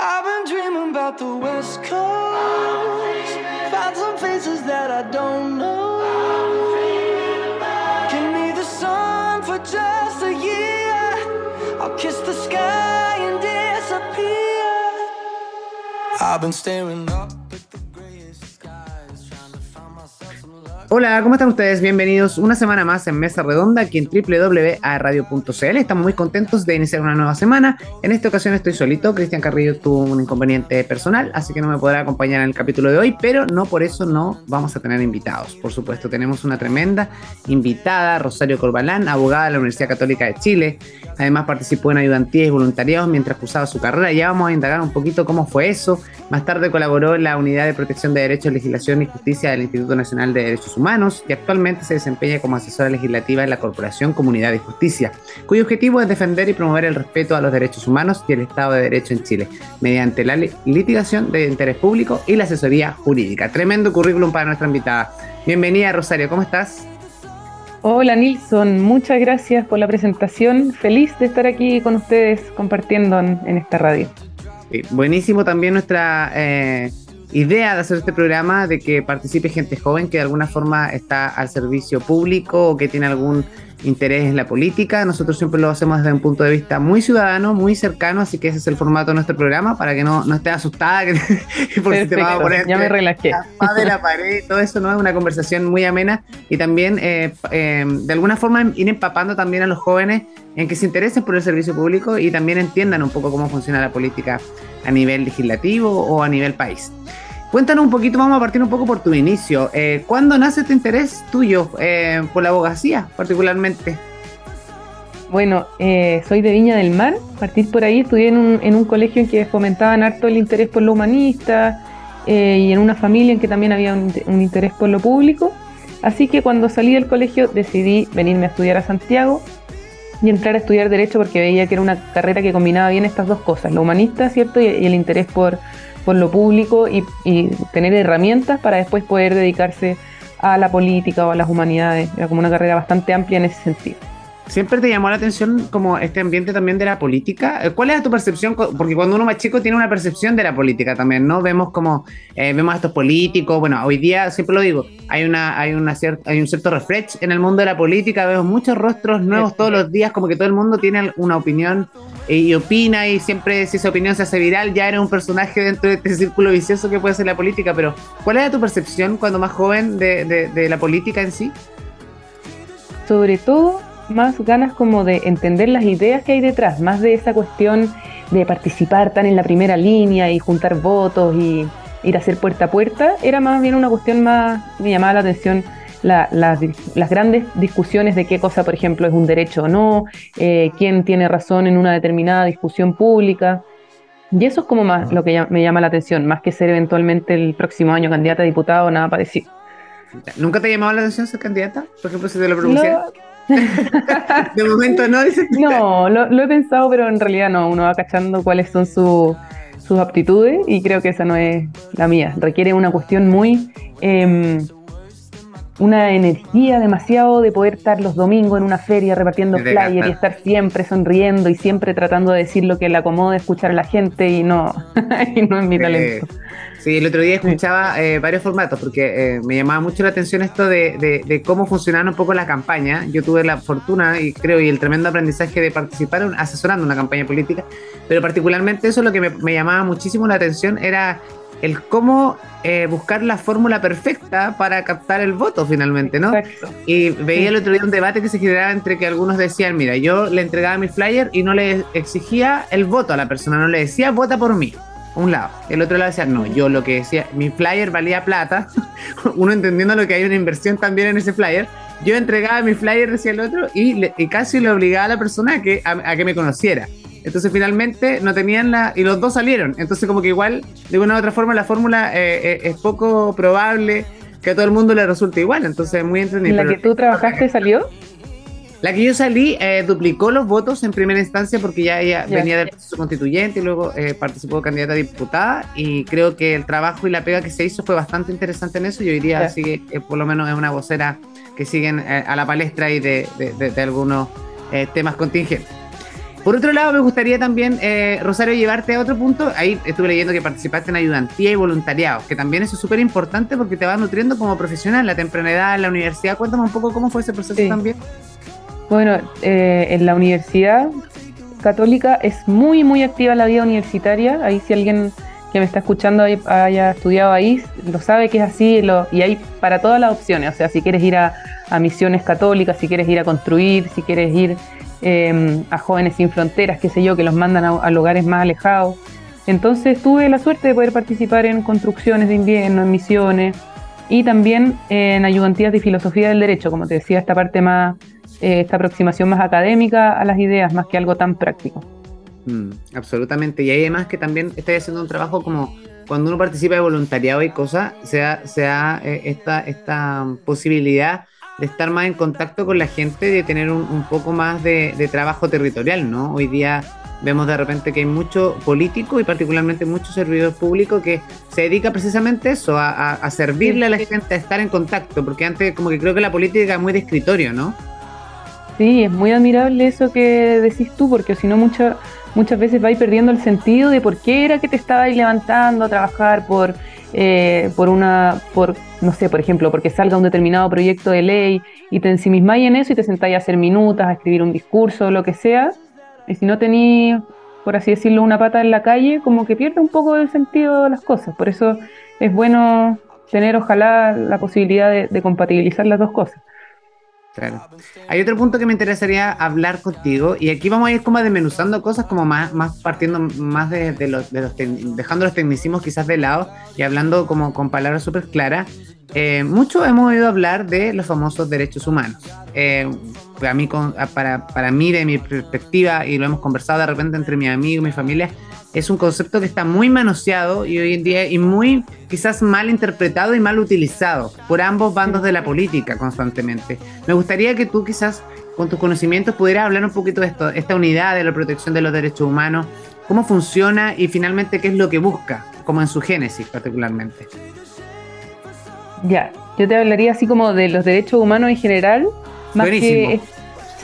I've been dreaming about the West Coast. Found some faces that I don't know. Give me the sun for just a year. I'll kiss the sky and disappear. I've been staring up. Hola, ¿cómo están ustedes? Bienvenidos una semana más en Mesa Redonda aquí en www.radio.cl. Estamos muy contentos de iniciar una nueva semana. En esta ocasión estoy solito. Cristian Carrillo tuvo un inconveniente personal, así que no me podrá acompañar en el capítulo de hoy, pero no por eso no vamos a tener invitados. Por supuesto, tenemos una tremenda invitada, Rosario Corbalán, abogada de la Universidad Católica de Chile. Además participó en ayudantías y voluntariados mientras cursaba su carrera. Ya vamos a indagar un poquito cómo fue eso. Más tarde colaboró en la Unidad de Protección de Derechos, Legislación y Justicia del Instituto Nacional de Derechos Humanos y actualmente se desempeña como asesora legislativa en la Corporación Comunidad y Justicia, cuyo objetivo es defender y promover el respeto a los derechos humanos y el Estado de Derecho en Chile, mediante la litigación de interés público y la asesoría jurídica. Tremendo currículum para nuestra invitada. Bienvenida, Rosario, ¿cómo estás? Hola Nilson, muchas gracias por la presentación. Feliz de estar aquí con ustedes compartiendo en, esta radio. buenísimo también nuestra eh, idea de hacer este programa, de que participe gente joven que de alguna forma está al servicio público o que tiene algún interés en la política. Nosotros siempre lo hacemos desde un punto de vista muy ciudadano, muy cercano, así que ese es el formato de nuestro programa para que no, no estés asustada que, por si te va a poner ya me relajé. La de la pared, todo eso no es una conversación muy amena y también eh, eh, de alguna forma ir empapando también a los jóvenes en que se interesen por el servicio público y también entiendan un poco cómo funciona la política a nivel legislativo o a nivel país. Cuéntanos un poquito, vamos a partir un poco por tu inicio. Eh, ¿Cuándo nace este interés tuyo eh, por la abogacía, particularmente? Bueno, eh, soy de Viña del Mar, partir por ahí, estudié en un, en un colegio en que fomentaban harto el interés por lo humanista y en una familia en que también había un, interés por lo público. Así que cuando salí del colegio decidí venirme a estudiar a Santiago y entrar a estudiar Derecho porque veía que era una carrera que combinaba bien estas dos cosas, lo humanista, ¿cierto? y el interés por, por lo público y, tener herramientas para después poder dedicarse a la política o a las humanidades. Era como una carrera bastante amplia en ese sentido. ¿Siempre te llamó la atención como este ambiente también de la política? Eh, ¿Cuál es tu percepción? Porque cuando uno más chico tiene una percepción de la política también, ¿no? Vemos como, eh, vemos a estos políticos, bueno, hoy día, siempre lo digo, hay, una, hay, una hay un cierto refresh en el mundo de la política, vemos muchos rostros nuevos todos los días, como que todo el mundo tiene una opinión y opina y siempre si esa opinión se hace viral, ya eres un personaje dentro de este círculo vicioso que puede ser la política, pero ¿cuál era tu percepción cuando más joven de la política en sí? Sobre todo más ganas como de entender las ideas que hay detrás, más de esa cuestión de participar tan en la primera línea y juntar votos y ir a hacer puerta a puerta, era más bien una cuestión más, me llamaba la atención las grandes discusiones de qué cosa, por ejemplo, es un derecho o no, eh, quién tiene razón en una determinada discusión pública. Y eso es como más lo que me llama la atención, más que ser eventualmente el próximo año candidata a diputado o nada parecido. ¿Nunca te llamaba la atención ser candidata? Por ejemplo, si te lo propusieran. De momento no, No, lo, he pensado, pero en realidad no. Uno va cachando cuáles son sus aptitudes y creo que esa no es la mía. Requiere una cuestión muy. Em, una energía demasiado de poder estar los domingos en una feria repartiendo flyers y estar siempre sonriendo y siempre tratando de decir lo que le acomode escuchar a la gente y no, y no es mi talento. Sí, el otro día escuchaba eh, varios formatos porque eh, me llamaba mucho la atención esto de, cómo funcionaba un poco la campaña. Yo tuve la fortuna y creo y el tremendo aprendizaje de participar asesorando una campaña política, pero particularmente eso lo que me, llamaba muchísimo la atención era el cómo eh, buscar la fórmula perfecta para captar el voto finalmente, ¿no? Exacto. Y veía el otro día un debate que se generaba entre que algunos decían, mira, yo le entregaba mi flyer y no le exigía el voto a la persona, no le decía, vota por mí un lado. El otro lado decía, no, yo lo que decía, mi flyer valía plata, uno entendiendo lo que hay una inversión también en ese flyer, yo entregaba mi flyer, decía el otro, y, casi le obligaba a la persona a que, a, que me conociera. Entonces finalmente no tenían la... Y los dos salieron. Entonces como que igual, de una u otra forma, la fórmula eh, eh, es poco probable que a todo el mundo le resulte igual. Entonces muy entendible. ¿La que tú trabajaste salió? La que yo salí eh, duplicó los votos en primera instancia porque ya ella venía del proceso constituyente y luego eh, participó candidata a diputada y creo que el trabajo y la pega que se hizo fue bastante interesante en eso. Yo diría así que eh, por lo menos es una vocera que siguen a la palestra y de, de, algunos temas contingentes. Por otro lado, me gustaría también, eh, Rosario, llevarte a otro punto. Ahí estuve leyendo que participaste en ayudantía y voluntariado, que también eso es súper importante porque te va nutriendo como profesional, la temprana edad, la universidad. Cuéntame un poco cómo fue ese proceso también. Bueno, eh, en la universidad católica es muy, muy activa la vida universitaria. Ahí si alguien que me está escuchando haya estudiado ahí, lo sabe que es así y hay para todas las opciones. O sea, si quieres ir a, misiones católicas, si quieres ir a construir, si quieres ir em, a Jóvenes Sin Fronteras, qué sé yo, que los mandan a, lugares más alejados. Entonces tuve la suerte de poder participar en construcciones de invierno, en misiones y también en ayudantías de filosofía del derecho, como te decía, esta parte más, eh, esta aproximación más académica a las ideas, más que algo tan práctico. Mm, absolutamente. Y además que también estoy haciendo un trabajo como cuando uno participa de voluntariado y cosas, sea, sea eh, esta, esta posibilidad de estar más en contacto con la gente, de tener un, poco más de, trabajo territorial, ¿no? Hoy día vemos de repente que hay mucho político y particularmente muchos servidores públicos que se dedica precisamente a eso, a, servirle a la gente, a estar en contacto, porque antes como que creo que la política es muy de escritorio, ¿no? Sí, es muy admirable eso que decís tú, porque si no mucho muchas veces vais perdiendo el sentido de por qué era que te estabais levantando a trabajar por, eh, por una, por, no sé, por ejemplo, porque salga un determinado proyecto de ley y te ensimismáis en eso y te sentáis a hacer minutas, a escribir un discurso, lo que sea, y si no tenéis, por así decirlo, una pata en la calle, como que pierde un poco el sentido de las cosas. Por eso es bueno tener, ojalá, la posibilidad de compatibilizar las dos cosas. Hay otro punto que me interesaría hablar contigo y aquí vamos a ir como desmenuzando cosas como más, más partiendo más de, los, de los dejando los tecnicismos quizás de lado y hablando como con palabras súper claras. Eh, mucho hemos oído hablar de los famosos derechos humanos. Eh, para, mí, para, para mí, de mi perspectiva, y lo hemos conversado de repente entre mi amigo y mi familia, es un concepto que está muy manoseado y hoy en día y muy quizás mal interpretado y mal utilizado por ambos bandos de la política constantemente. Me gustaría que tú quizás con tus conocimientos pudieras hablar un poquito de esto, esta unidad de la protección de los derechos humanos, cómo funciona y finalmente qué es lo que busca, como en su génesis particularmente. Ya, yo te hablaría así como de los derechos humanos en general, más que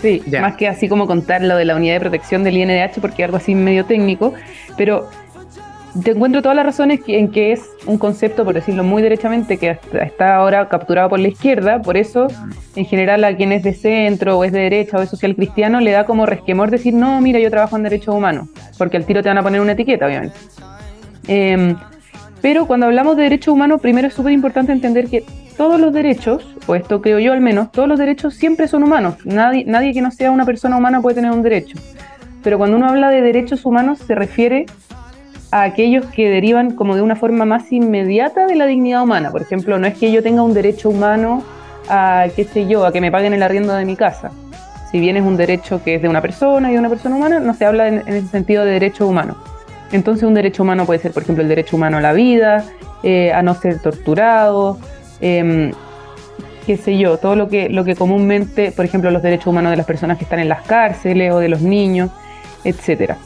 Sí, más que así como contar lo de la unidad de protección del INDH, porque es algo así medio técnico, pero te encuentro todas las razones en que es un concepto, por decirlo muy derechamente, que está ahora capturado por la izquierda, por eso en general a quien es de centro o es de derecha o es social cristiano le da como resquemor decir, no, mira, yo trabajo en derechos humanos, porque al tiro te van a poner una etiqueta, obviamente. Em, pero cuando hablamos de derechos humanos, primero es súper importante entender que todos los derechos, o esto creo yo al menos, todos los derechos siempre son humanos. Nadie, nadie que no sea una persona humana puede tener un derecho. Pero cuando uno habla de derechos humanos se refiere a aquellos que derivan como de una forma más inmediata de la dignidad humana. Por ejemplo, no es que yo tenga un derecho humano a, qué sé yo, a que me paguen el arriendo de mi casa. Si bien es un derecho que es de una persona y de una persona humana, no se habla en, en ese sentido de derecho humano. Entonces un derecho humano puede ser, por ejemplo, el derecho humano a la vida, eh, a no ser torturado, Em, qué sé yo, todo lo que, lo que comúnmente, por ejemplo, los derechos humanos de las personas que están en las cárceles o de los niños, etcétera.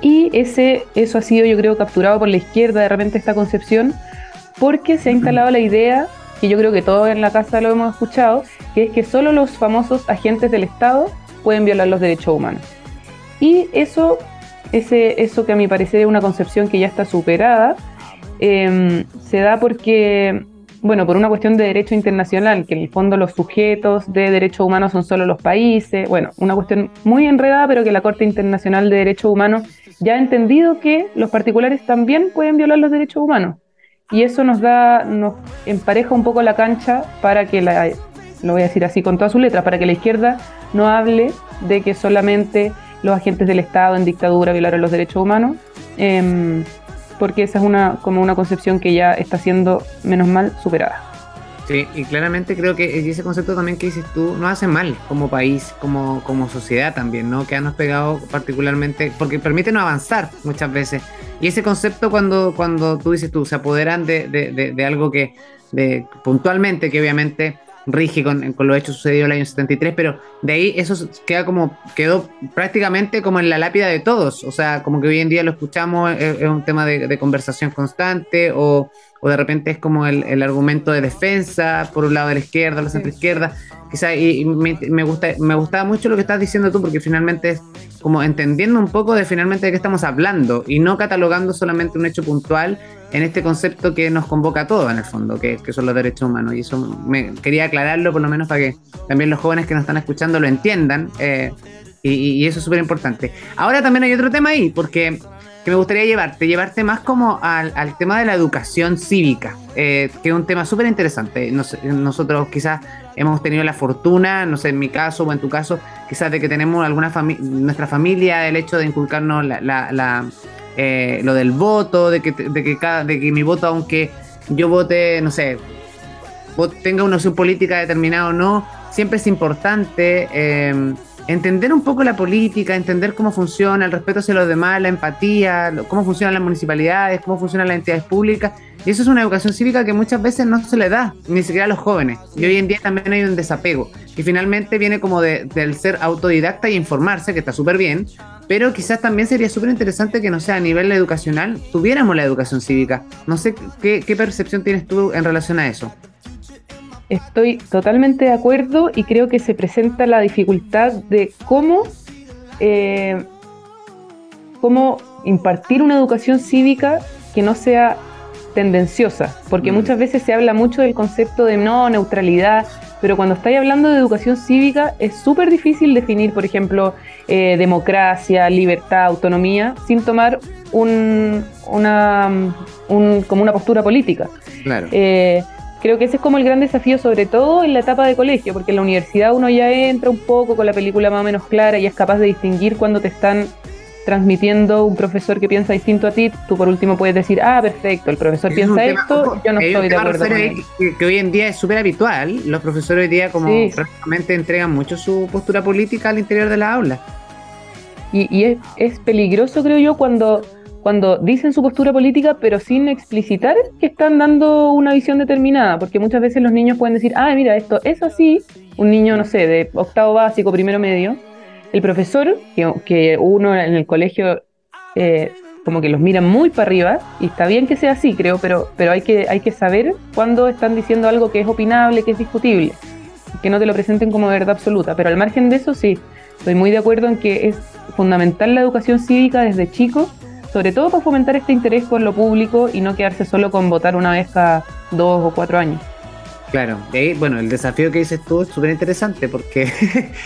Y ese, eso ha sido, yo creo, capturado por la izquierda de repente esta concepción, porque se ha instalado la idea, que yo creo que todos en la casa lo hemos escuchado, que es que solo los famosos agentes del Estado pueden violar los derechos humanos. Y eso, ese, eso que a mi parecer es una concepción que ya está superada, em, se da porque bueno, por una cuestión de derecho internacional, que en el fondo los sujetos de derechos humanos son solo los países, bueno, una cuestión muy enredada, pero que la Corte Internacional de Derechos Humanos ya ha entendido que los particulares también pueden violar los derechos humanos. Y eso nos da, nos empareja un poco la cancha para que la, lo voy a decir así con todas sus letras, para que la izquierda no hable de que solamente los agentes del Estado en dictadura violaron los derechos humanos. Eh, porque esa es una, como una concepción que ya está siendo, menos mal, superada. Sí, y claramente creo que ese concepto también que dices tú nos hace mal como país, como, como sociedad también, ¿no? Que han pegado particularmente, porque permite no avanzar muchas veces. Y ese concepto cuando, cuando tú dices tú, se apoderan de, de, de algo que de, puntualmente, que obviamente rige con, con los hechos sucedidos en el año 73, pero de ahí eso queda como, quedó prácticamente como en la lápida de todos, o sea, como que hoy en día lo escuchamos, es, un tema de, conversación constante, o, o de repente es como el, argumento de defensa, por un lado de la izquierda, la centro izquierda, quizá, y, me, gusta, me gustaba mucho lo que estás diciendo tú, porque finalmente es como entendiendo un poco de finalmente de qué estamos hablando y no catalogando solamente un hecho puntual en este concepto que nos convoca a todos en el fondo, que, son los derechos humanos. Y eso me quería aclararlo por lo menos para que también los jóvenes que nos están escuchando lo entiendan. Eh, y, eso es súper importante. Ahora también hay otro tema ahí, porque que me gustaría llevarte, llevarte más como al, tema de la educación cívica, eh, que es un tema súper interesante. nosotros quizás hemos tenido la fortuna, no sé, en mi caso o en tu caso, quizás de que tenemos alguna familia, nuestra familia, el hecho de inculcarnos la, eh, lo del voto, de que, de, que cada, de que mi voto, aunque yo vote, no sé, tenga una opción política determinada o no, siempre es importante. Eh, entender un poco la política, entender cómo funciona, el respeto hacia los demás, la empatía, cómo funcionan las municipalidades, cómo funcionan las entidades públicas. Y eso es una educación cívica que muchas veces no se le da, ni siquiera a los jóvenes. Y hoy en día también hay un desapego. Y finalmente viene como del ser autodidacta y informarse, que está súper bien, pero quizás también sería súper interesante que, no sea, a nivel educacional tuviéramos la educación cívica. No sé qué, qué percepción tienes tú en relación a eso. Estoy totalmente de acuerdo y creo que se presenta la dificultad de cómo, eh, cómo impartir una educación cívica que no sea tendenciosa, porque mm. muchas veces se habla mucho del concepto de no neutralidad, pero cuando estáis hablando de educación cívica es súper difícil definir, por ejemplo, eh, democracia, libertad, autonomía, sin tomar un, una, como una postura política. Claro. Eh, Creo que ese es como el gran desafío, sobre todo en la etapa de colegio, porque en la universidad uno ya entra un poco con la película más o menos clara y es capaz de distinguir cuando te están transmitiendo un profesor que piensa distinto a ti, tú por último puedes decir, ah, perfecto, el profesor piensa esto, yo no estoy de acuerdo con él. Que, hoy en día es súper habitual, los profesores hoy día como prácticamente entregan mucho su postura política al interior de la aula. Y, es, es peligroso, creo yo, cuando cuando dicen su postura política, pero sin explicitar que están dando una visión determinada, porque muchas veces los niños pueden decir, ah, mira, esto es así, un niño, no sé, de octavo básico, primero medio, el profesor, que, uno en el colegio eh, como que los mira muy para arriba, y está bien que sea así, creo, pero, pero hay, que, hay que saber cuándo están diciendo algo que es opinable, que es discutible, que no te lo presenten como verdad absoluta, pero al margen de eso sí, estoy muy de acuerdo en que es fundamental la educación cívica desde chicos, sobre todo para fomentar este interés por lo público y no quedarse solo con votar una vez cada dos o cuatro años. Claro, y bueno, el desafío que dices tú es súper interesante porque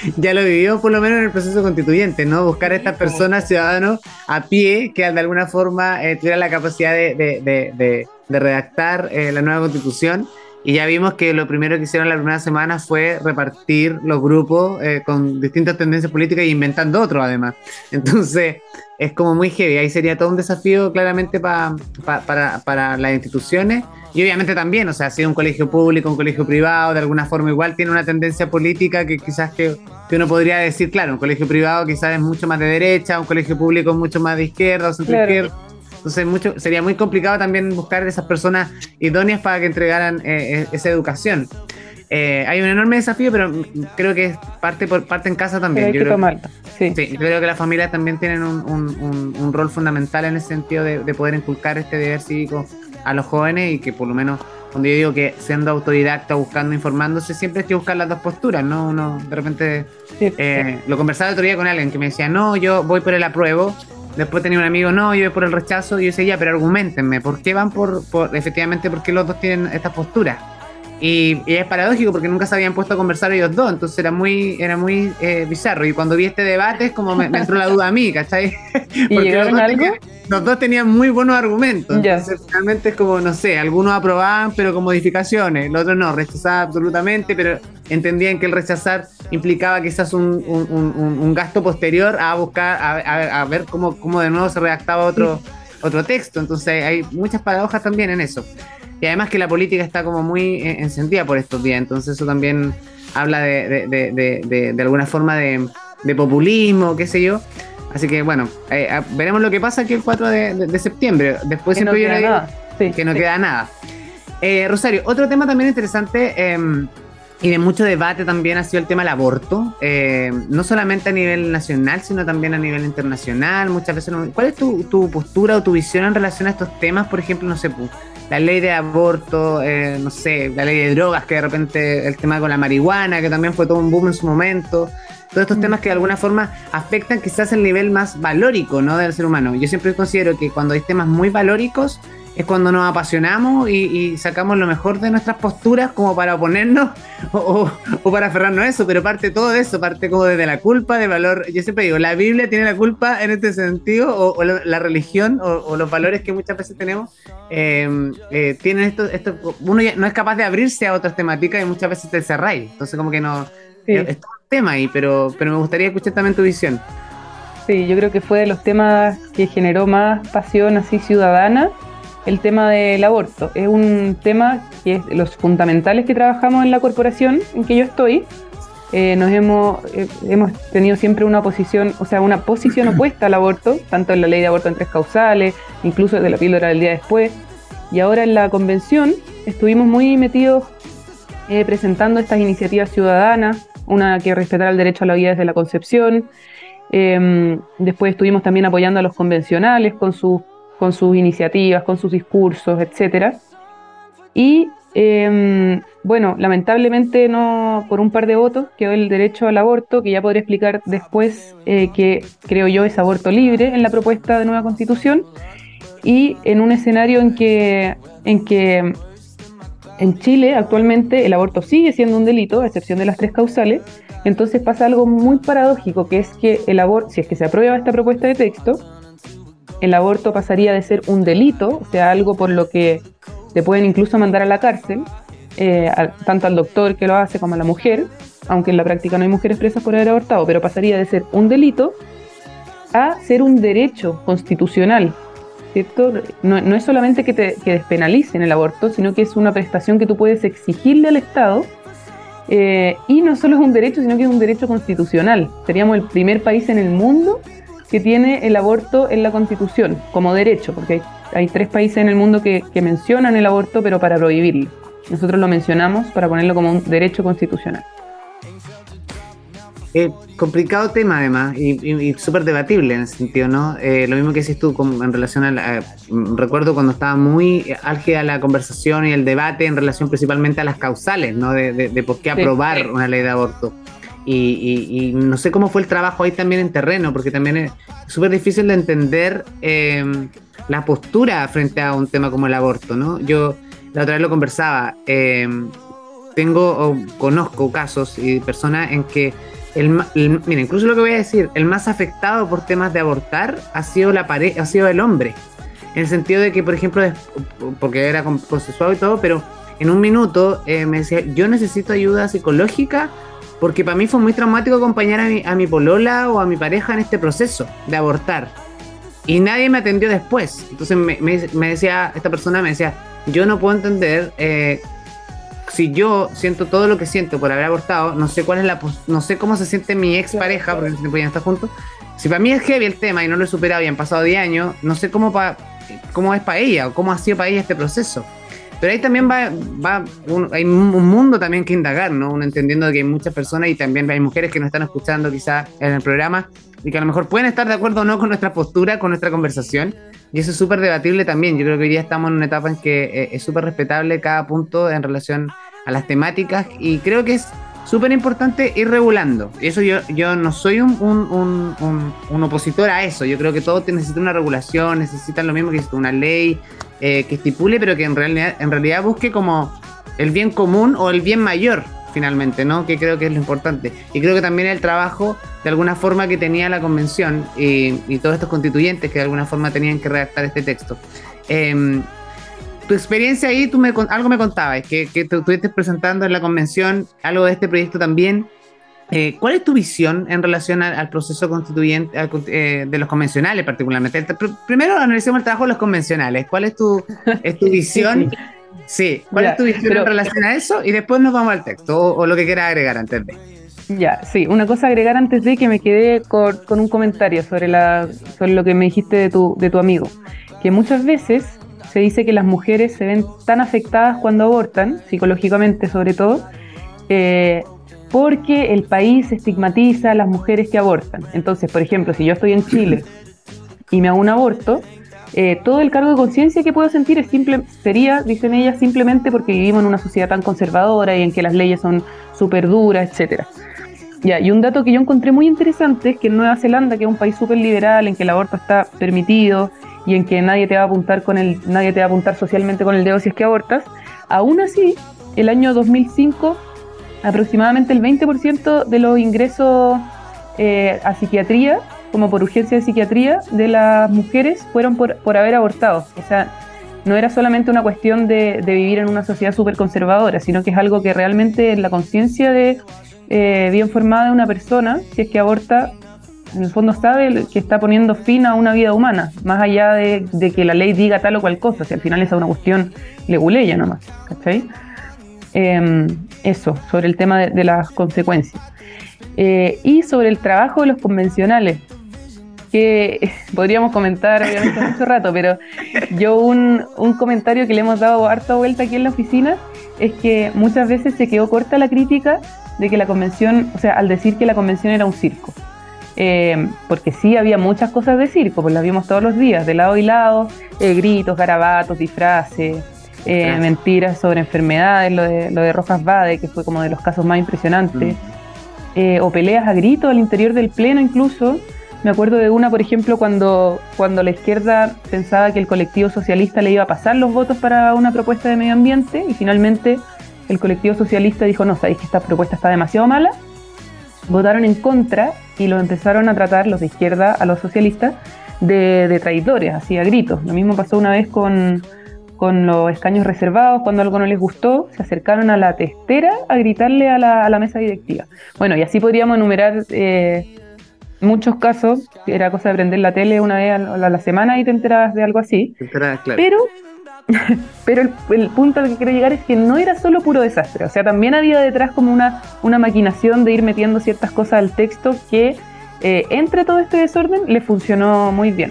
ya lo vivió por lo menos en el proceso constituyente, ¿no? Buscar a estas personas, ciudadanos a pie, que de alguna forma eh, tuvieran la capacidad de, redactar eh, la nueva constitución. Y ya vimos que lo primero que hicieron la primera semana fue repartir los grupos eh, con distintas tendencias políticas e inventando otros además. Entonces, es como muy heavy. Ahí sería todo un desafío claramente para, para las instituciones y obviamente también, o sea, si un colegio público, un colegio privado, de alguna forma igual tiene una tendencia política que quizás que, uno podría decir, claro, un colegio privado quizás es mucho más de derecha, un colegio público es mucho más de izquierda o centro izquierda. Entonces mucho, sería muy complicado también buscar esas personas idóneas para que entregaran eh, e, esa educación. Eh, hay un enorme desafío, pero creo que es parte por parte en casa también. yo, creo, sí. yo creo que las familias también tienen un, rol fundamental en ese sentido de, de, poder inculcar este deber cívico a los jóvenes y que por lo menos cuando yo digo que siendo autodidacta, buscando, informándose, siempre hay que buscar las dos posturas, ¿no? Uno de repente eh, lo conversaba el otro día con alguien que me decía, no, yo voy por el apruebo, después tenía un amigo, no, yo voy por el rechazo, y yo decía, ya, pero argumentenme, ¿por qué van por, por efectivamente, por qué los dos tienen esta postura? Y, es paradójico porque nunca se habían puesto a conversar ellos dos, entonces era muy, era muy eh, bizarro. Y cuando vi este debate es como me, entró la duda a mí, ¿cachai? porque los dos, tenían, los dos, tenían, muy buenos argumentos. Entonces finalmente es como, no sé, algunos aprobaban pero con modificaciones, los otros no, rechazaban absolutamente, pero entendían que el rechazar implicaba quizás un, un, un, gasto posterior a buscar, a, a, ver cómo, cómo de nuevo se redactaba otro, otro texto. Entonces hay muchas paradojas también en eso. Y además que la política está como muy eh, encendida por estos días, entonces eso también habla de, de, alguna forma de, populismo, qué sé yo. Así que bueno, eh, veremos lo que pasa aquí el 4 de, septiembre. Después que no queda nada. que no queda nada. Eh, Rosario, otro tema también interesante em, y de mucho debate también ha sido el tema del aborto, no solamente a nivel nacional, sino también a nivel internacional. Muchas veces, ¿cuál es tu, tu, postura o tu visión en relación a estos temas? Por ejemplo, no sé, la ley de aborto, eh, no sé, la ley de drogas, que de repente el tema con la marihuana, que también fue todo un boom en su momento. Todos estos temas que de alguna forma afectan quizás el nivel más valórico ¿no? del ser humano. Yo siempre considero que cuando hay temas muy valóricos, es cuando nos apasionamos y, sacamos lo mejor de nuestras posturas como para oponernos o, para aferrarnos a eso, pero parte todo de eso, parte como desde la culpa, de valor. Yo siempre digo, la Biblia tiene la culpa en este sentido, o, la, religión, o, los valores que muchas veces tenemos, eh, eh, tienen esto, esto, uno no es capaz de abrirse a otras temáticas y muchas veces te cerráis. Entonces como que no... Es todo un tema ahí, pero, pero me gustaría escuchar también tu visión. Sí, yo creo que fue de los temas que generó más pasión así ciudadana el tema del aborto. Es un tema que es de los fundamentales que trabajamos en la corporación en que yo estoy. Eh, nos hemos, eh, hemos tenido siempre una posición, o sea, una posición opuesta al aborto, tanto en la ley de aborto en tres causales, incluso de la píldora del día después. Y ahora en la convención estuvimos muy metidos eh, presentando estas iniciativas ciudadanas, una que respetara el derecho a la vida desde la concepción. Em, después estuvimos también apoyando a los convencionales con sus con sus iniciativas, con sus discursos, etc. Y em, bueno, lamentablemente no por un par de votos quedó el derecho al aborto, que ya podré explicar después eh, que creo yo es aborto libre en la propuesta de nueva constitución, y en un escenario en que, en que en Chile actualmente el aborto sigue siendo un delito, a excepción de las tres causales, entonces pasa algo muy paradójico, que es que el aborto, si es que se aprueba esta propuesta de texto, el aborto pasaría de ser un delito, o sea, algo por lo que te pueden incluso mandar a la cárcel, eh, tanto al doctor que lo hace como a la mujer, aunque en la práctica no hay mujeres presas por haber abortado, pero pasaría de ser un delito a ser un derecho constitucional. ¿cierto? No, es solamente que te despenalicen el aborto, sino que es una prestación que tú puedes exigirle al Estado. Eh, y no solo es un derecho, sino que es un derecho constitucional. Seríamos el primer país en el mundo que tiene el aborto en la Constitución como derecho, porque hay, tres países en el mundo que, mencionan el aborto, pero para prohibirlo. Nosotros lo mencionamos para ponerlo como un derecho constitucional. Eh, complicado tema además y, súper debatible en ese sentido, ¿no? Eh, lo mismo que decís tú en relación a, la, recuerdo cuando estaba muy álgida la conversación y el debate en relación principalmente a las causales, ¿no? De, por qué aprobar una ley de aborto. Y, no sé cómo fue el trabajo ahí también en terreno, porque también es súper difícil de entender em, la postura frente a un tema como el aborto, ¿no? Yo la otra vez lo conversaba, em, tengo o conozco casos y personas en que el, mira, incluso lo que voy a decir, el más afectado por temas de abortar ha sido la pareja, ha sido el hombre. En el sentido de que, por ejemplo, porque era consensuado y todo, pero en un minuto eh, me decía, yo necesito ayuda psicológica porque para mí fue muy traumático acompañar a mi, a mi polola o a mi pareja en este proceso de abortar. Y nadie me atendió después. Entonces me, me, decía, esta persona me decía, yo no puedo entender eh, si yo siento todo lo que siento por haber abortado, no sé cuál es la no sé cómo se siente mi ex pareja, porque no podían estar juntos. Si para mí es heavy el tema y no lo he superado y han pasado 10 años, no sé cómo, pa, cómo es para ella o cómo ha sido para ella este proceso. Pero ahí también va, va hay un mundo también que indagar, ¿no? Uno entendiendo que hay muchas personas y también hay mujeres que nos están escuchando quizás en el programa y que a lo mejor pueden estar de acuerdo o no con nuestra postura, con nuestra conversación. Y eso es súper debatible también. Yo creo que hoy día estamos en una etapa en que eh, es súper respetable cada punto en relación a las temáticas y creo que es súper importante ir regulando. Eso yo, yo no soy un, un, un, un, opositor a eso. Yo creo que todo necesita una regulación, necesitan lo mismo que una ley eh, que estipule, pero que en realidad, en realidad busque como el bien común o el bien mayor, finalmente, ¿no? Que creo que es lo importante. Y creo que también el trabajo, de alguna forma, que tenía la convención y, y todos estos constituyentes que de alguna forma tenían que redactar este texto. Eh, tu experiencia ahí, tú me, algo me contabas, que, que estuviste presentando en la convención algo de este proyecto también. Eh, ¿Cuál es tu visión en relación al, proceso constituyente eh, de los convencionales particularmente? Primero analicemos el trabajo de los convencionales. ¿Cuál es tu, es tu visión? Sí, ¿cuál es tu visión en relación a eso? Y después nos vamos al texto o, lo que quieras agregar antes de. Ya, sí, una cosa agregar antes de que me quedé con, con, un comentario sobre, la, sobre lo que me dijiste de tu, de tu amigo. Que muchas veces se dice que las mujeres se ven tan afectadas cuando abortan, psicológicamente sobre todo, eh, porque el país estigmatiza a las mujeres que abortan. Entonces, por ejemplo, si yo estoy en Chile y me hago un aborto, eh, todo el cargo de conciencia que puedo sentir es simple, sería, dicen ellas, simplemente porque vivimos en una sociedad tan conservadora y en que las leyes son súper duras, etcétera. Ya, y un dato que yo encontré muy interesante es que en Nueva Zelanda, que es un país súper liberal, en que el aborto está permitido y en que nadie te va a apuntar con el, nadie te va a apuntar socialmente con el dedo si es que abortas, aún así, el año 2005, aproximadamente el 20% de los ingresos eh, a psiquiatría como por urgencia de psiquiatría de las mujeres fueron por, por haber abortado. O sea, no era solamente una cuestión de, vivir en una sociedad súper conservadora, sino que es algo que realmente en la conciencia de eh, bien formada de una persona, si es que aborta, en el fondo sabe que está poniendo fin a una vida humana, más allá de, que la ley diga tal o cual cosa, si al final es una cuestión leguleya nomás, ¿cachai? Em, eso, sobre el tema de, las consecuencias. Eh, y sobre el trabajo de los convencionales que podríamos comentar obviamente mucho rato, pero yo un, un, comentario que le hemos dado harta vuelta aquí en la oficina es que muchas veces se quedó corta la crítica de que la convención, o sea, al decir que la convención era un circo. Eh, porque sí había muchas cosas de circo, pues las vimos todos los días, de lado y lado, eh, gritos, garabatos, disfraces, eh, mentiras sobre enfermedades, lo de, lo de Rojas Bade, que fue como de los casos más impresionantes, mm. o peleas a gritos al interior del pleno incluso, me acuerdo de una, por ejemplo, cuando, cuando la izquierda pensaba que el colectivo socialista le iba a pasar los votos para una propuesta de medio ambiente y finalmente el colectivo socialista dijo, no, sabéis que esta propuesta está demasiado mala. Votaron en contra y lo empezaron a tratar los de izquierda a los socialistas de, traidores, así a gritos. Lo mismo pasó una vez con, los escaños reservados, cuando algo no les gustó, se acercaron a la testera a gritarle a la, mesa directiva. Bueno, y así podríamos enumerar eh, muchos casos, era cosa de prender la tele una vez a la, semana y te enteras de algo así. Pero, pero el, punto al que quiero llegar es que no era solo puro desastre, o sea, también había detrás como una, una maquinación de ir metiendo ciertas cosas al texto que eh, entre todo este desorden le funcionó muy bien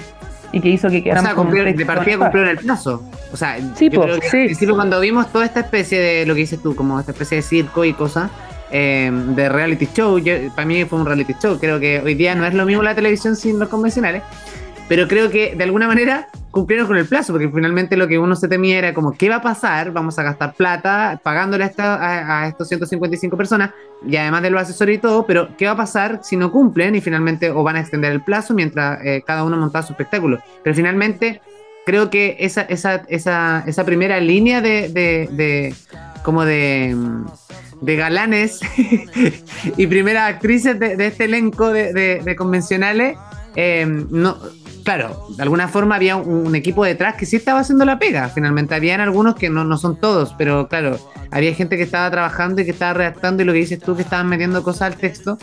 y que hizo que quedara. O sea, de partida cumplió en el plazo. O sea, sí, cuando vimos toda esta especie de lo que dices tú, como esta especie de circo y cosas, Em, de reality show. para mí fue un reality show. Creo que hoy día no es lo mismo la televisión sin los convencionales. Pero creo que de alguna manera cumplieron con el plazo, porque finalmente lo que uno se temía era como, ¿qué va a pasar? Vamos a gastar plata pagándole a, esta, estos 155 personas, y además de los asesores y todo, pero ¿qué va a pasar si no cumplen y finalmente o van a extender el plazo mientras eh, cada uno montaba su espectáculo? Pero finalmente creo que esa, esa, esa, esa primera línea de, como de de galanes y primeras actrices de, este elenco de, convencionales, em, no, claro, de alguna forma había un, equipo detrás que sí estaba haciendo la pega. Finalmente, habían algunos que no, no son todos, pero claro, había gente que estaba trabajando y que estaba redactando y lo que dices tú, que estaban metiendo cosas al texto.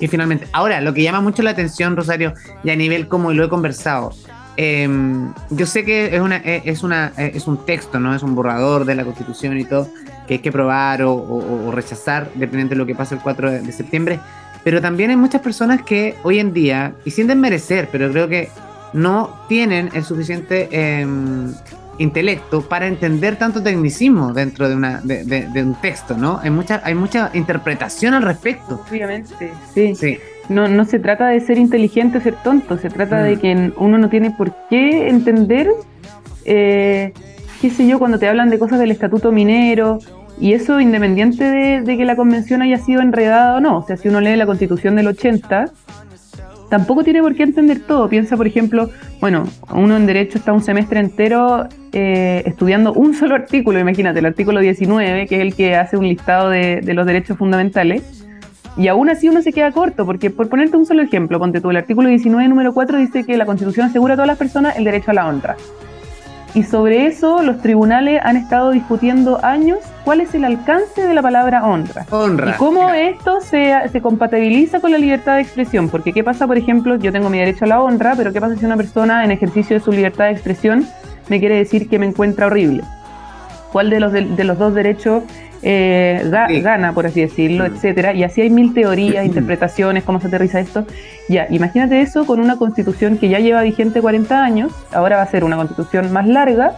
Y finalmente, ahora, lo que llama mucho la atención, Rosario, y a nivel como lo he conversado, em, yo sé que es, una, es, una, es un texto, ¿no? Es un borrador de la Constitución y todo, que hay que probar o, rechazar, dependiendo de lo que pase el 4 de, septiembre. Pero también hay muchas personas que hoy en día, y sin desmerecer, pero creo que no tienen el suficiente em, intelecto para entender tanto tecnicismo dentro de, una, de, un texto, ¿no? Hay mucha, hay mucha interpretación al respecto. Obviamente, sí. sí. No, no se trata de ser inteligente o ser tonto, se trata de mm. que uno no tiene por qué entender eh, qué sé yo, cuando te hablan de cosas del estatuto minero, y eso independiente de, que la convención haya sido enredada o no. O sea, si uno lee la constitución del 80, tampoco tiene por qué entender todo. Piensa, por ejemplo, bueno, uno en derecho está un semestre entero eh, estudiando un solo artículo, imagínate, el artículo 19, que es el que hace un listado de, los derechos fundamentales. Y aún así uno se queda corto, porque por ponerte un solo ejemplo, ponte tú, el artículo 19, número 4, dice que la Constitución asegura a todas las personas el derecho a la honra. Y sobre eso los tribunales han estado discutiendo años cuál es el alcance de la palabra honra. Honra. Y cómo esto se, se, compatibiliza con la libertad de expresión. Porque qué pasa, por ejemplo, yo tengo mi derecho a la honra, pero qué pasa si una persona en ejercicio de su libertad de expresión me quiere decir que me encuentra horrible. ¿Cuál de los, de los dos derechos eh, gana, por así decirlo, etcétera. Y así hay mil teorías, interpretaciones, cómo se aterriza esto. Ya, imagínate eso con una constitución que ya lleva vigente 40 años, ahora va a ser una constitución más larga,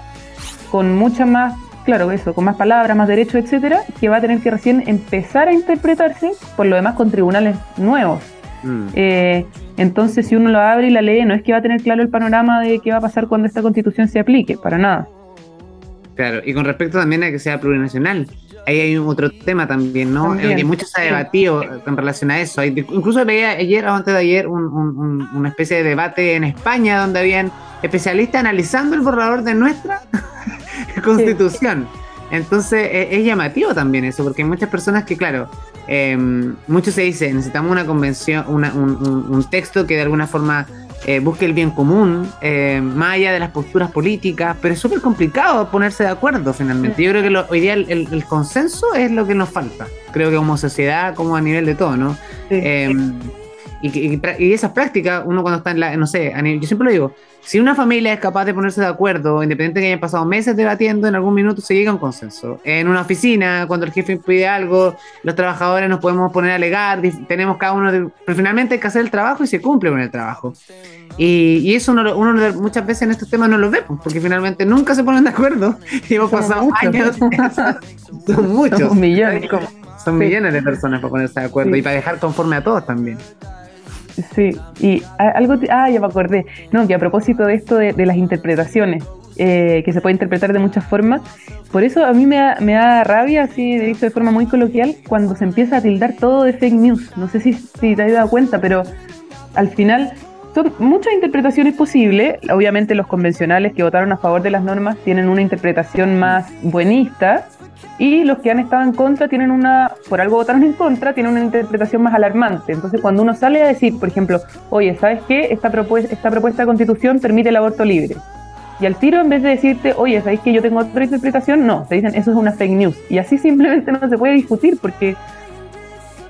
con mucha más, claro, eso, con más palabras, más derechos, etcétera, que va a tener que recién empezar a interpretarse, por lo demás con tribunales nuevos. Mm. Eh, entonces, si uno lo abre y la lee, no es que va a tener claro el panorama de qué va a pasar cuando esta constitución se aplique, para nada. Claro, y con respecto también a que sea plurinacional, ahí hay otro tema también, ¿no? También. mucho se ha debatido en relación a eso. Incluso veía ayer o antes de ayer una especie de debate en España donde habían especialistas analizando el borrador de nuestra constitución. Entonces es, llamativo también eso, porque hay muchas personas que, claro, eh, mucho se dice, necesitamos una convención, un, texto que de alguna forma eh, busque el bien común, eh, más allá de las posturas políticas, pero es súper complicado ponerse de acuerdo finalmente. Yo creo que hoy día el, consenso es lo que nos falta, creo que como sociedad, como a nivel de todo, ¿no? Em, y, y, esas prácticas, uno cuando está en la, no sé, yo siempre lo digo, si una familia es capaz de ponerse de acuerdo, independiente de que hayan pasado meses debatiendo, en algún minuto se llega a un consenso. En una oficina, cuando el jefe pide algo, los trabajadores nos podemos poner a alegar, tenemos cada uno, de, pero finalmente hay que hacer el trabajo y se cumple con el trabajo. Y, eso uno, uno, muchas veces en estos temas no lo vemos, porque finalmente nunca se ponen de acuerdo. Y hemos pasado años. son muchos. Son millones. Son millones de personas para ponerse de acuerdo y para dejar conforme a todos también. Sí, y algo, ah, ya me acordé, no, que a propósito de esto de, las interpretaciones, eh, que se puede interpretar de muchas formas, por eso a mí me da, me da rabia, así de, de forma muy coloquial, cuando se empieza a tildar todo de fake news. No sé si, si te has dado cuenta, pero al final son muchas interpretaciones posibles. Obviamente los convencionales que votaron a favor de las normas tienen una interpretación más buenista y los que han estado en contra tienen una, por algo votaron en contra, tienen una interpretación más alarmante. Entonces, cuando uno sale a decir, por ejemplo, oye, ¿sabes qué? Esta, propuesta, esta propuesta de constitución permite el aborto libre. Y al tiro, en vez de decirte, oye, ¿sabéis que yo tengo otra interpretación? No, te dicen, eso es una fake news. Y así simplemente no se puede discutir porque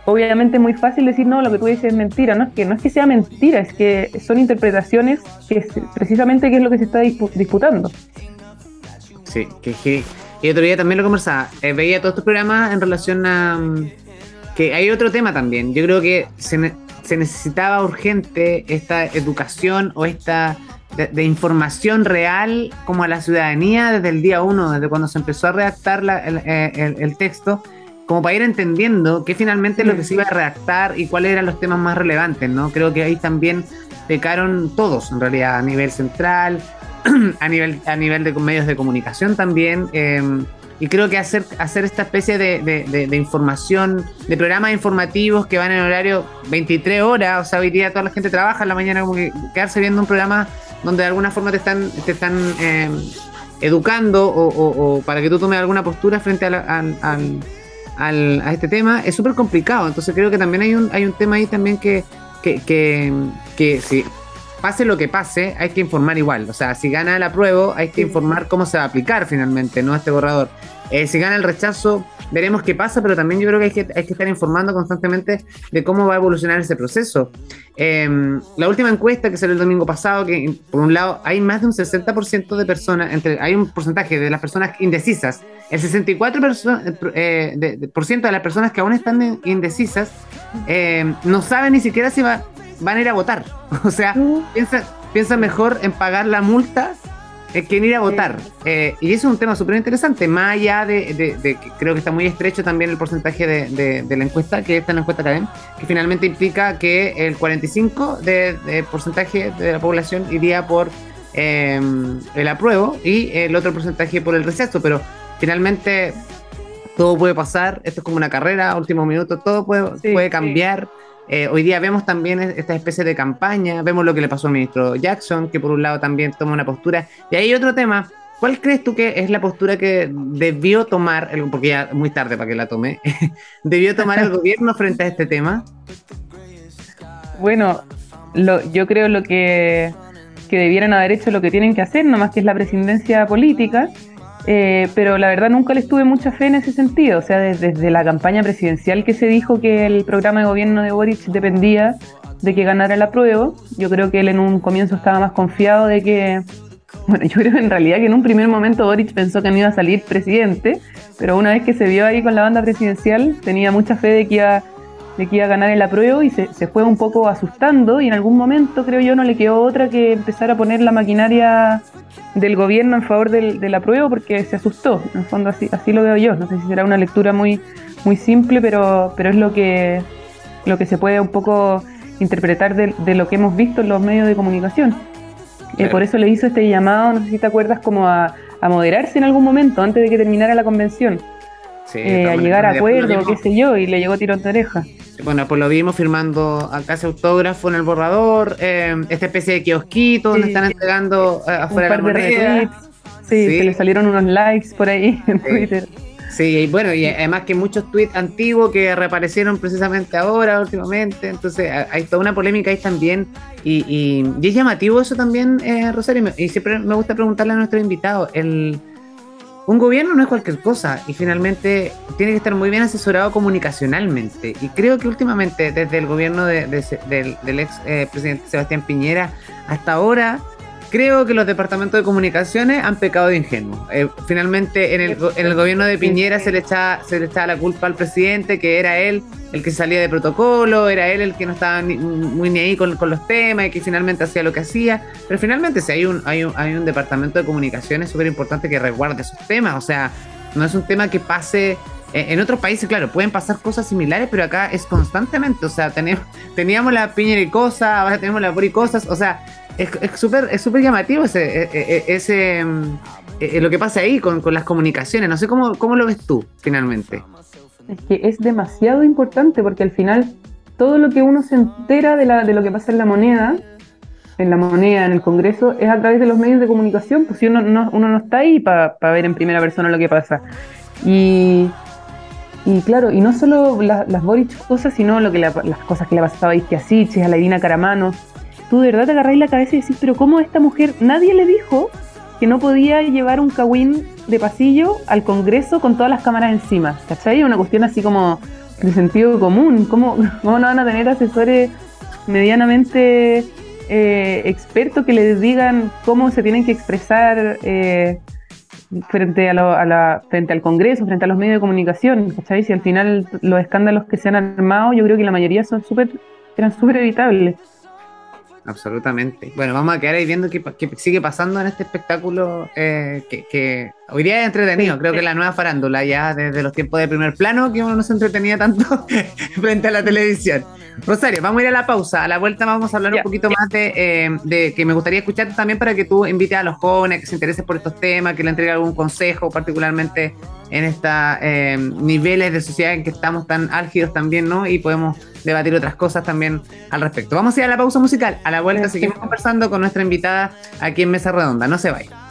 obviamente es muy fácil decir, no, lo que tú dices es mentira. No es que, no es que sea mentira, es que son interpretaciones que precisamente qué es lo que se está disputando. Sí, que, que y otro día también lo conversaba. Eh, veía todos estos programas en relación a. Mm, que hay otro tema también. Yo creo que se, necesitaba urgente esta educación o esta. De, información real como a la ciudadanía desde el día uno, desde cuando se empezó a redactar eh, el, texto, como para ir entendiendo qué finalmente es lo que se iba a redactar y cuáles eran los temas más relevantes, ¿no? Creo que ahí también pecaron todos, en realidad, a nivel central, a nivel, a nivel de medios de comunicación también. Em, y creo que hacer, hacer esta especie de, información, de programas informativos que van en horario 23 horas, o sea, hoy día toda la gente trabaja en la mañana, como que quedarse viendo un programa donde de alguna forma te están, te están em, educando o, para que tú tomes alguna postura frente a, a este tema, es súper complicado. Entonces creo que también hay un, hay un tema ahí también que, que, que, que sí, pase lo que pase, hay que informar igual. O sea, si gana el apruebo, hay que informar cómo se va a aplicar finalmente, ¿no? Este borrador. Eh, si gana el rechazo, veremos qué pasa, pero también yo creo que hay que, hay que estar informando constantemente de cómo va a evolucionar ese proceso. Em, la última encuesta que salió el domingo pasado, que por un lado hay más de un 60% de personas, entre, hay un porcentaje de las personas indecisas, el 64% eh, de, por ciento de las personas que aún están indecisas em, no saben ni siquiera si va van a ir a votar. O sea, piensa, piensa mejor en pagar la multa que en ir a votar. Eh, y eso es un tema súper interesante, más allá de, que creo que está muy estrecho también el porcentaje de, la encuesta, que está en la encuesta académica, que finalmente implica que el 45% de, porcentaje de la población iría por eh, el apruebo y el otro porcentaje por el rechazo, pero finalmente todo puede pasar, esto es como una carrera, último minuto, todo puede, puede cambiar. Eh, hoy día vemos también esta especie de campaña, vemos lo que le pasó al ministro Jackson, que por un lado también toma una postura. Y hay otro tema, ¿cuál crees tú que es la postura que debió tomar, porque ya muy tarde para que la tome, debió tomar el gobierno frente a este tema? Bueno, lo, yo creo lo que, que debieran haber hecho lo que tienen que hacer, nomás que es la presidencia política eh, pero la verdad nunca les tuve mucha fe en ese sentido. O sea, desde, la campaña presidencial que se dijo que el programa de gobierno de Boric dependía de que ganara el apruebo, yo creo que él en un comienzo estaba más confiado de que, bueno, yo creo en realidad que en un primer momento Boric pensó que no iba a salir presidente, pero una vez que se vio ahí con la banda presidencial, tenía mucha fe de que iba, de que iba a ganar el apruebo y se, se fue un poco asustando y en algún momento creo yo no le quedó otra que empezar a poner la maquinaria del gobierno en favor del, del, apruebo porque se asustó. En el fondo así, así lo veo yo. No sé si será una lectura muy, muy simple, pero, pero es lo que, lo que se puede un poco interpretar de, lo que hemos visto en los medios de comunicación. Eh, por eso le hizo este llamado, no sé si te acuerdas, como a, moderarse en algún momento antes de que terminara la convención. Eh, a llegar a acuerdo, qué sé yo, y le llegó tirón de oreja. Bueno, pues lo vimos firmando acá ese autógrafo en el borrador, esta especie de kiosquito donde están entregando afuera la moneda. Sí, sí, le salieron unos likes por ahí en Twitter. Sí, y bueno, y además que muchos tweets antiguos que reaparecieron precisamente ahora, últimamente, entonces hay toda una polémica ahí también, y, es llamativo eso también, eh, Rosario, y siempre me gusta preguntarle a nuestro invitado, el, un gobierno no es cualquier cosa, y finalmente tiene que estar muy bien asesorado comunicacionalmente, y creo que últimamente desde el gobierno del, ex eh, presidente Sebastián Piñera hasta ahora creo que los departamentos de comunicaciones han pecado de ingenuos. Eh, finalmente, en el, en el, gobierno de Piñera se le, echaba, se le echaba la culpa al presidente, que era él el que salía de protocolo, era él el que no estaba muy ni ahí con, los temas y que finalmente hacía lo que hacía. Pero finalmente, si hay un, hay un, hay un departamento de comunicaciones súper importante que resguarde esos temas, o sea, no es un tema que pase eh, en otros países, claro, pueden pasar cosas similares, pero acá es constantemente. O sea, tenemos, teníamos la cosas, ahora tenemos la puri cosas. O sea, es súper es súper llamativo ese, e, e, e, ese, mm, lo que pasa ahí con, las comunicaciones. No sé cómo, cómo lo ves tú, finalmente. Es que es demasiado importante porque al final todo lo que uno se entera de, la, de lo que pasa en la moneda, en la moneda, en el Congreso, es a través de los medios de comunicación, pues si uno no, uno no está ahí para ver en primera persona lo que pasa. Y, y claro, y no solo las Boric cosas, sino lo que las cosas que le pasaba a Isquiasiches, a la Irina Caramano, tú de verdad te agarráis la cabeza y decís, pero ¿cómo esta mujer, nadie le dijo que no podía llevar un cagüín de pasillo al Congreso con todas las cámaras encima? ¿Cachai? Una cuestión así como de sentido común. ¿Cómo, cómo no van a tener asesores medianamente eh, expertos que les digan cómo se tienen que expresar eh, frente, a, la, frente al Congreso, frente a los medios de comunicación? ¿Cachai? Si al final los escándalos que se han armado, yo creo que la mayoría son súper eran súper evitables absolutamente. Bueno, vamos a quedar ahí viendo qué, sigue pasando en este espectáculo eh, que, hoy día es entretenido. Creo que la nueva farándula, ya desde los tiempos de primer plano, que uno no se entretenía tanto frente a la televisión. Rosario, vamos a ir a la pausa. A la vuelta vamos a hablar un poquito más eh, de, que me gustaría escuchar también para que tú invites a los jóvenes que se interesen por estos temas, que le entregue algún consejo, particularmente en estos eh, niveles de sociedad en que estamos tan álgidos también, ¿no? Y podemos debatir otras cosas también al respecto. Vamos a ir a la pausa musical. A la vuelta seguimos conversando con nuestra invitada aquí en Mesa Redonda. No se vayan.